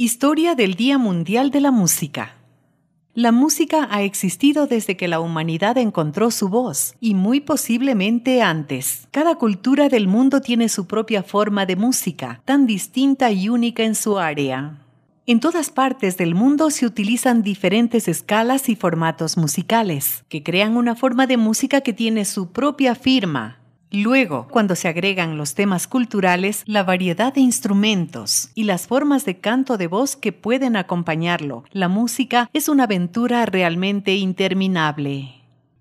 Historia del Día Mundial de la Música. La música ha existido desde que la humanidad encontró su voz, y muy posiblemente antes. Cada cultura del mundo tiene su propia forma de música, tan distinta y única en su área. En todas partes del mundo se utilizan diferentes escalas y formatos musicales, que crean una forma de música que tiene su propia firma, Luego, cuando se agregan los temas culturales, la variedad de instrumentos y las formas de canto de voz que pueden acompañarlo, la música es una aventura realmente interminable.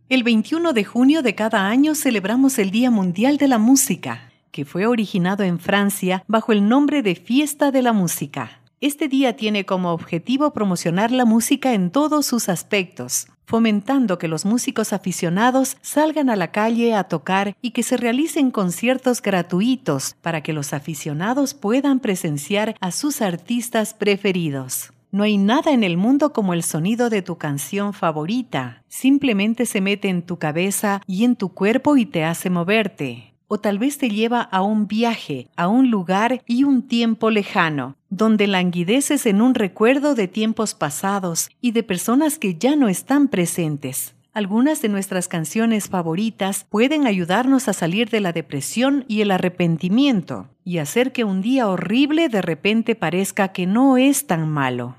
El 21 de junio de cada año celebramos el Día Mundial de la Música, que fue originado en Francia bajo el nombre de Fiesta de la Música. Este día tiene como objetivo promocionar la música en todos sus aspectos, fomentando que los músicos aficionados salgan a la calle a tocar y que se realicen conciertos gratuitos para que los aficionados puedan presenciar a sus artistas preferidos. No hay nada en el mundo como el sonido de tu canción favorita. Simplemente se mete en tu cabeza y en tu cuerpo y te hace moverte o tal vez te lleva a un viaje, a un lugar y un tiempo lejano, donde languideces en un recuerdo de tiempos pasados y de personas que ya no están presentes. Algunas de nuestras canciones favoritas pueden ayudarnos a salir de la depresión y el arrepentimiento y hacer que un día horrible de repente parezca que no es tan malo.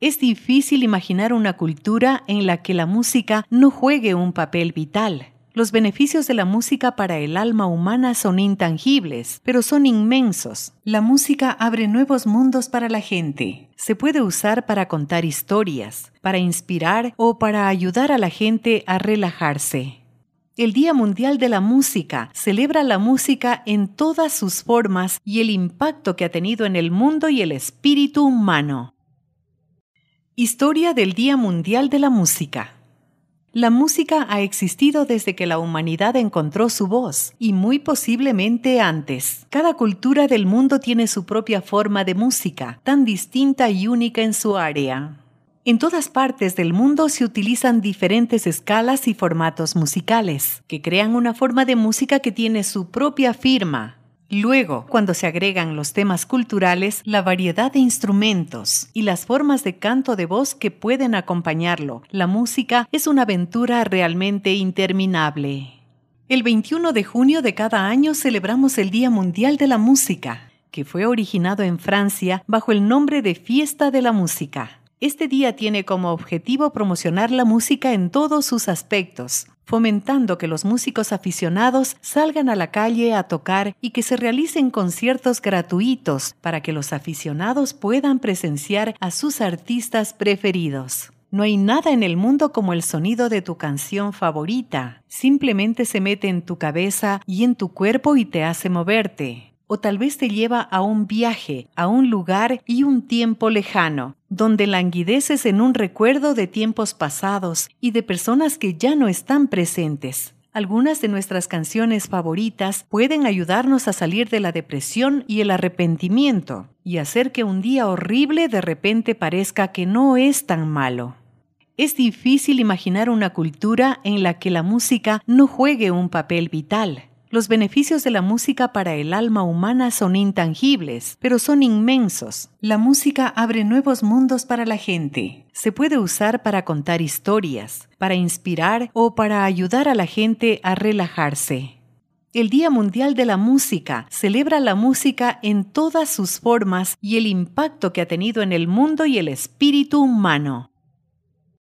Es difícil imaginar una cultura en la que la música no juegue un papel vital. Los beneficios de la música para el alma humana son intangibles, pero son inmensos. La música abre nuevos mundos para la gente. Se puede usar para contar historias, para inspirar o para ayudar a la gente a relajarse. El Día Mundial de la Música celebra la música en todas sus formas y el impacto que ha tenido en el mundo y el espíritu humano. Historia del Día Mundial de la Música. La música ha existido desde que la humanidad encontró su voz, y muy posiblemente antes. Cada cultura del mundo tiene su propia forma de música, tan distinta y única en su área. En todas partes del mundo se utilizan diferentes escalas y formatos musicales, que crean una forma de música que tiene su propia firma, Luego, cuando se agregan los temas culturales, la variedad de instrumentos y las formas de canto de voz que pueden acompañarlo, la música es una aventura realmente interminable. El 21 de junio de cada año celebramos el Día Mundial de la Música, que fue originado en Francia bajo el nombre de Fiesta de la Música. Este día tiene como objetivo promocionar la música en todos sus aspectos, fomentando que los músicos aficionados salgan a la calle a tocar y que se realicen conciertos gratuitos para que los aficionados puedan presenciar a sus artistas preferidos. No hay nada en el mundo como el sonido de tu canción favorita. Simplemente se mete en tu cabeza y en tu cuerpo y te hace moverte o tal vez te lleva a un viaje, a un lugar y un tiempo lejano, donde languideces en un recuerdo de tiempos pasados y de personas que ya no están presentes. Algunas de nuestras canciones favoritas pueden ayudarnos a salir de la depresión y el arrepentimiento y hacer que un día horrible de repente parezca que no es tan malo. Es difícil imaginar una cultura en la que la música no juegue un papel vital, los beneficios de la música para el alma humana son intangibles, pero son inmensos. La música abre nuevos mundos para la gente. Se puede usar para contar historias, para inspirar o para ayudar a la gente a relajarse. El Día Mundial de la Música celebra la música en todas sus formas y el impacto que ha tenido en el mundo y el espíritu humano.